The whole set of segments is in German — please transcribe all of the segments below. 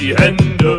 die Hände.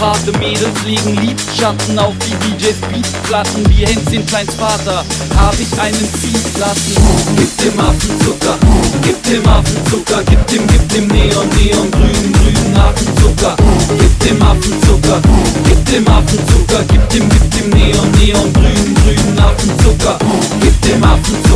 Pate. Mädels legen Lidschatten auf die DJs Beatplatten. Wie Hänschen Kleins Vater hab ich einen ziehen lassen. Gib dem Affen Zucker, gib dem Affen Zucker, gib dem, gib dem Neon, Neon, grünen, grünen Affen Zucker. Gib dem Affen Zucker, gib dem Affen Zucker, gib dem, gib dem Neon, Neon, grünen, grünen Affen Zucker. Gib dem Affen Zucker, gib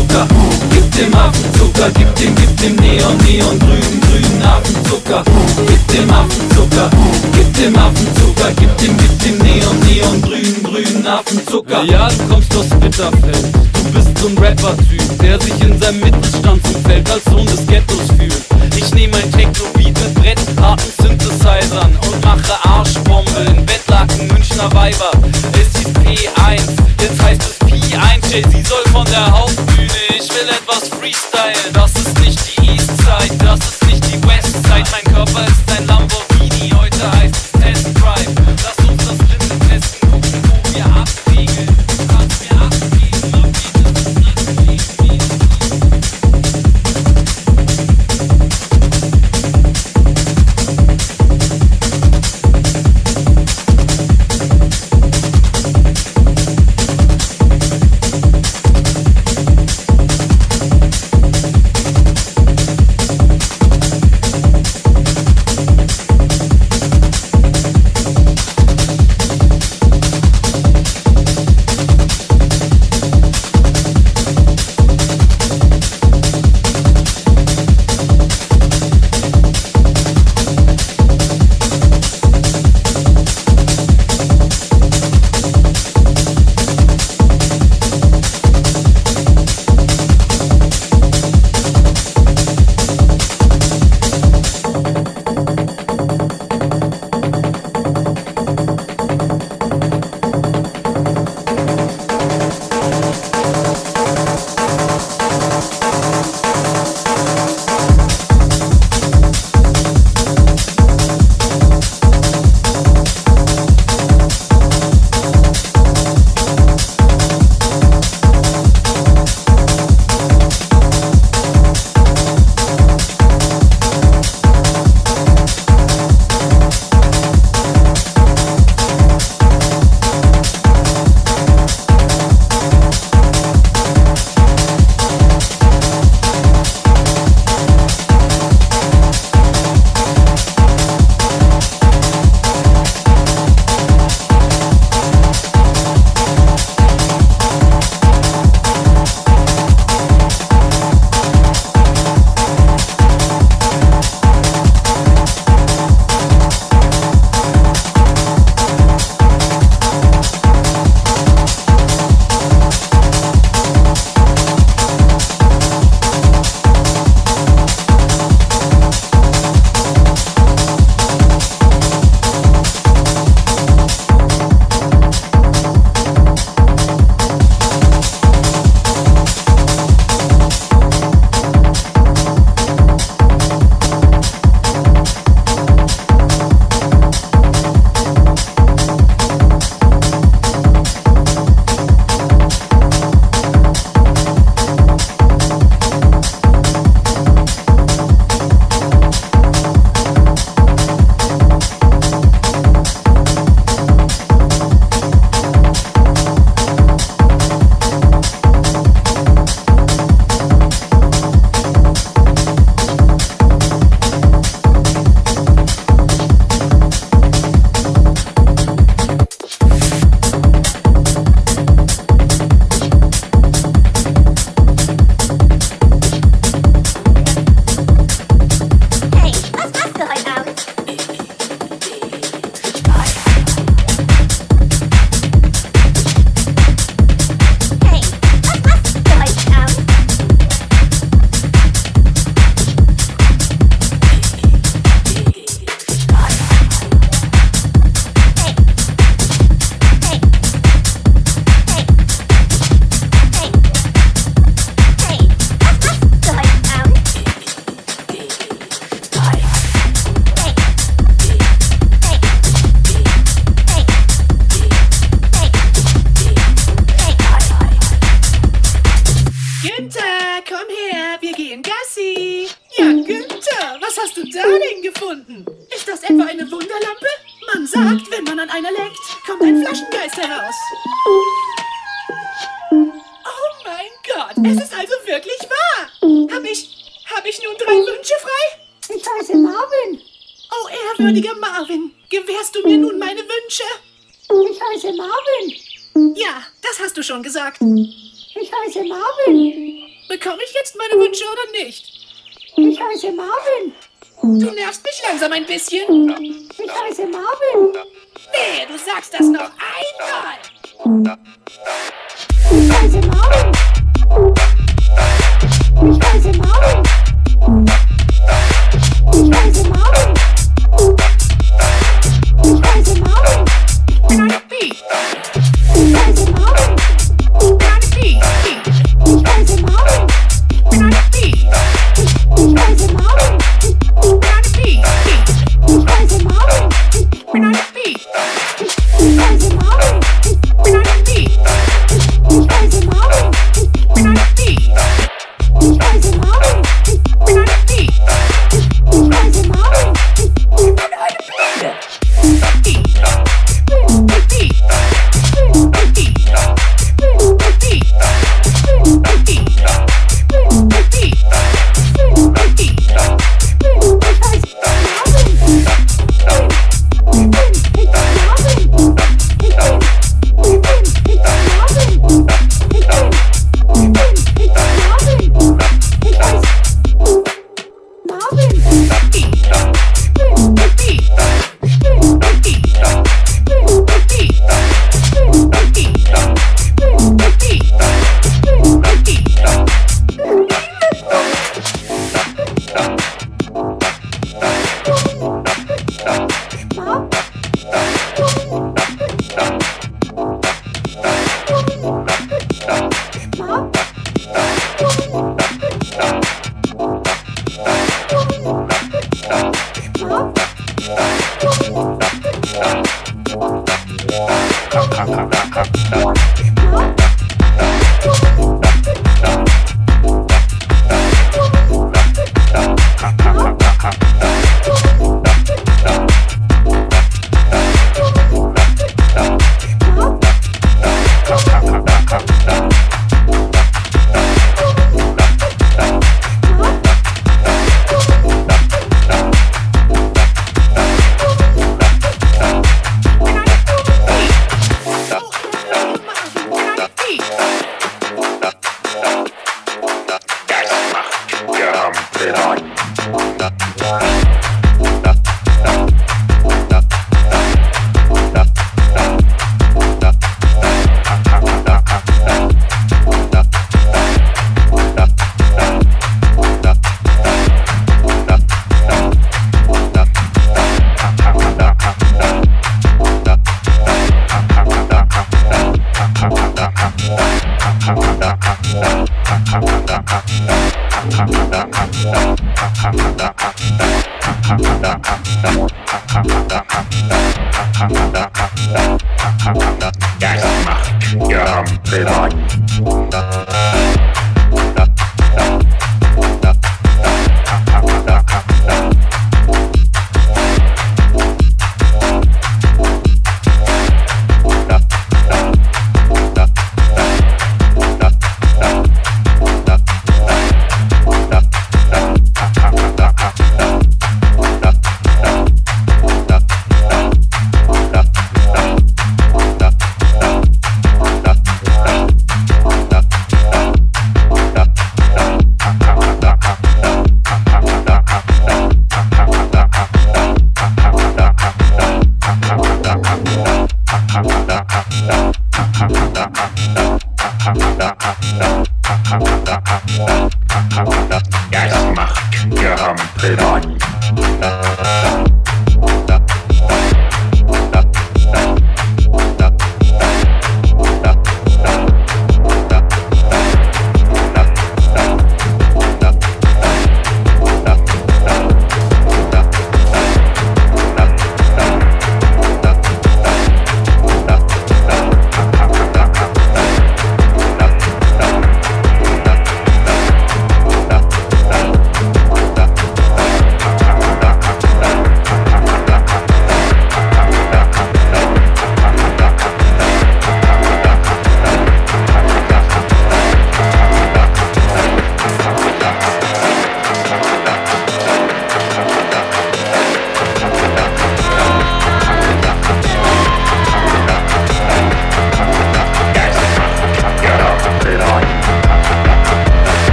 dem Affen Zucker, gib dem, gib dem Neon, Neon, grünen, grünen Affen Zucker. Gib dem Affen Zucker, gib dem Affen Zucker, gib dem, gib dem Neon, Neon, grünen, grünen Affen Zucker. Ja, du kommst aus Bitterfeld, du bist so ein Rapper-Typ, der sich in seinem Mittelstandsumfeld als Sohn des Ghettos fühlt. Ich nehme ein Techno-Beat mit brettharten Synthesizern und mache Arschbombe in Bettlaken Münchner Weiber. Es hieß P1, jetzt heißt es P1. Jay-Z soll von der Hauptbühne, ich will etwas Freestyle. Das ist nicht die Eastside, das ist nicht die Westside. Mein Körper ist ein Lamborghini, heute heißt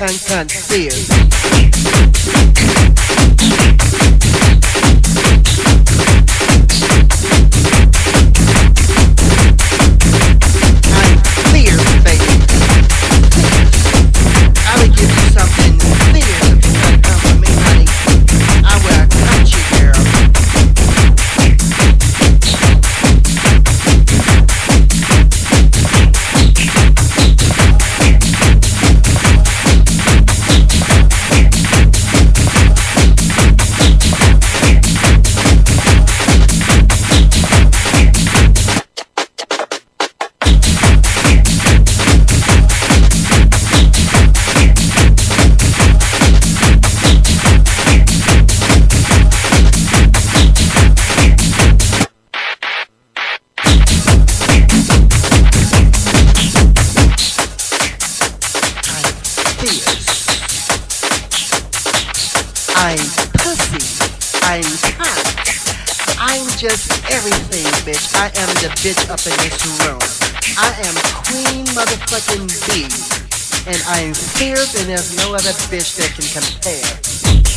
can conceal. bitch up in this room. I am Queen Motherfucking B, and I am fierce, and there's no other bitch that can compare.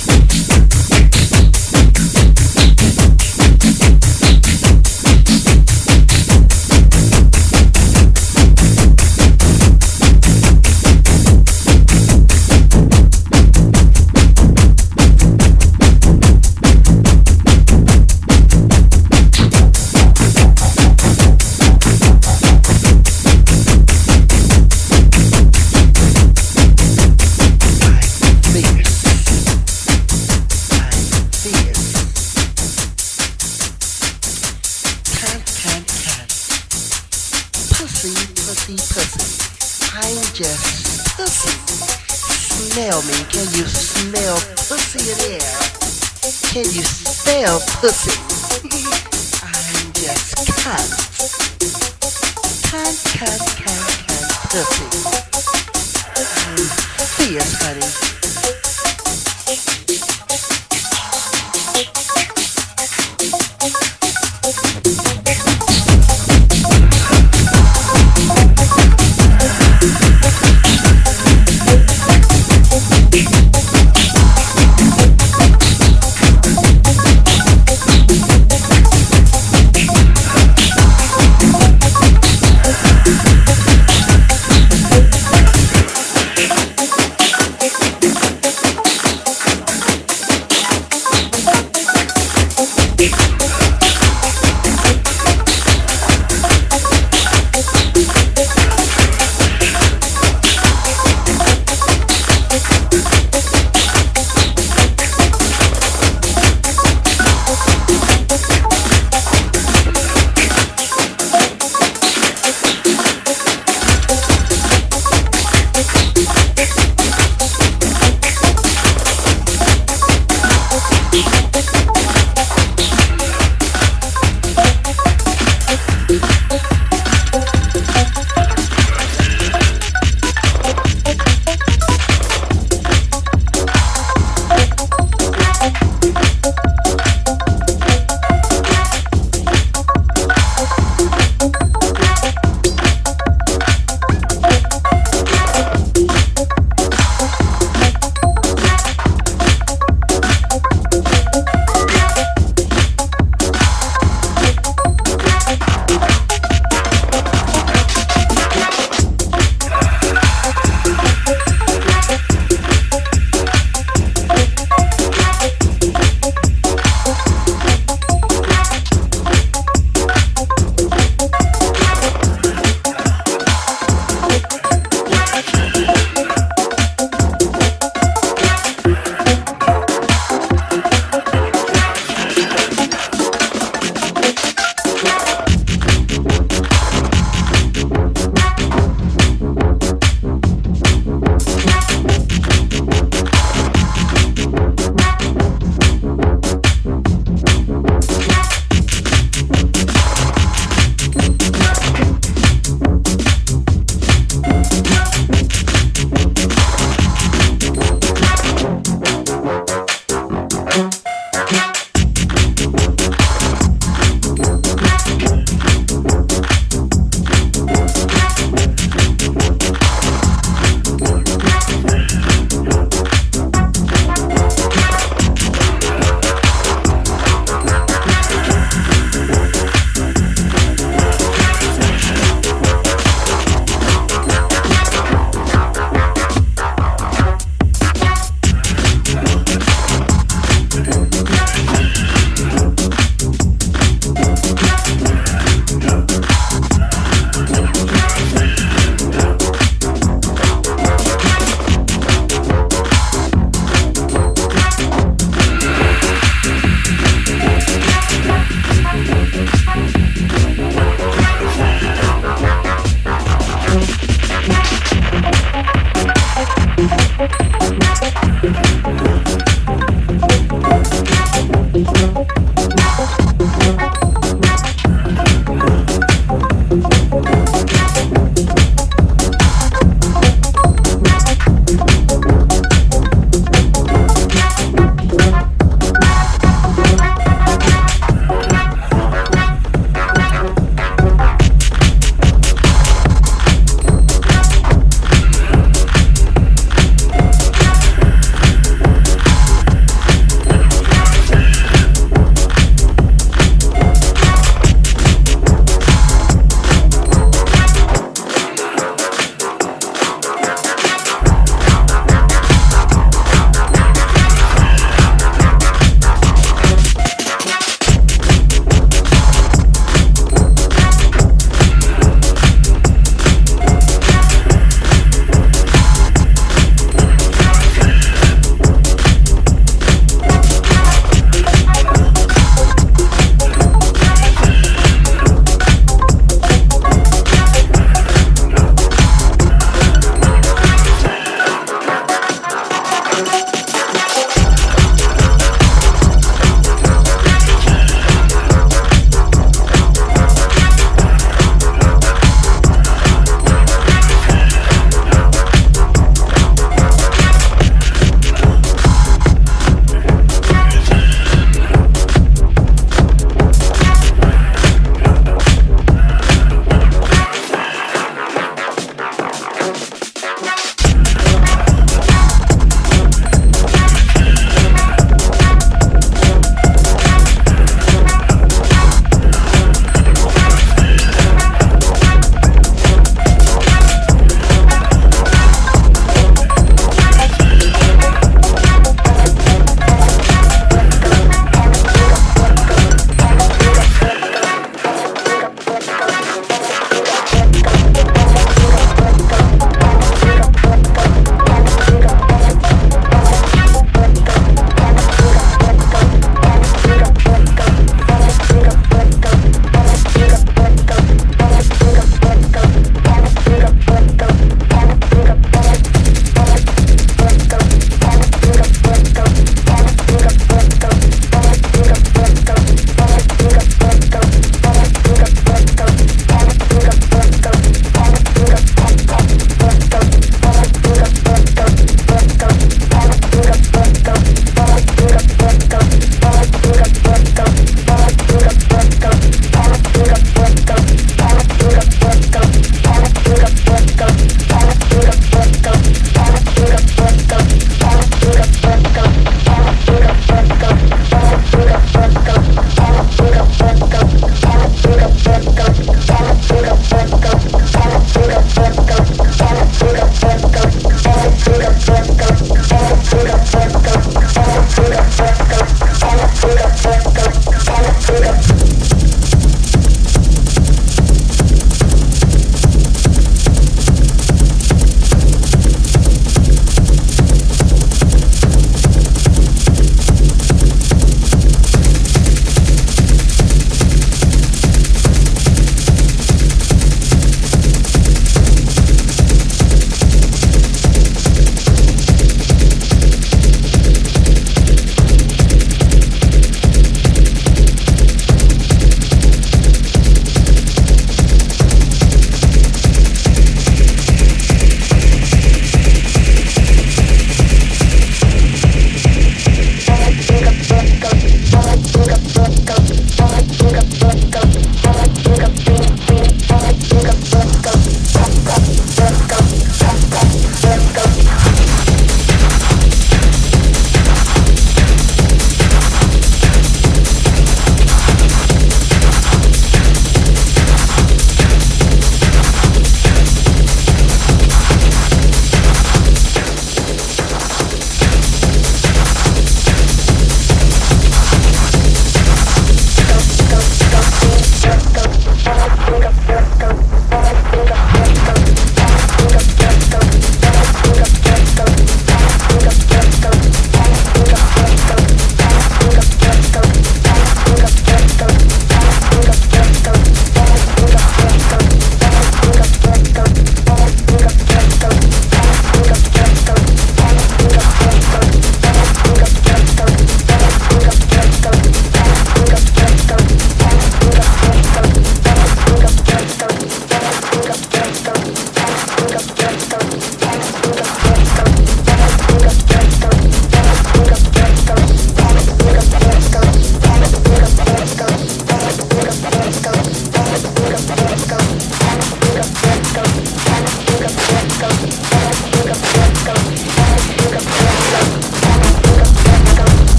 Can you spell pussy?